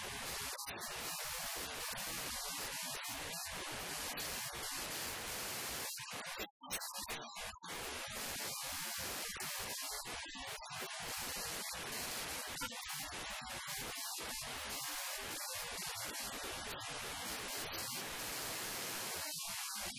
א lam 察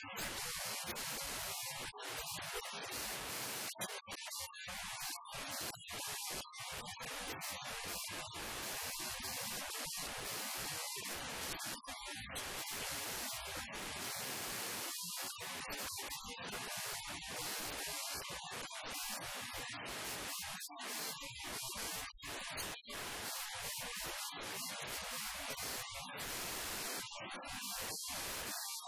can also be easily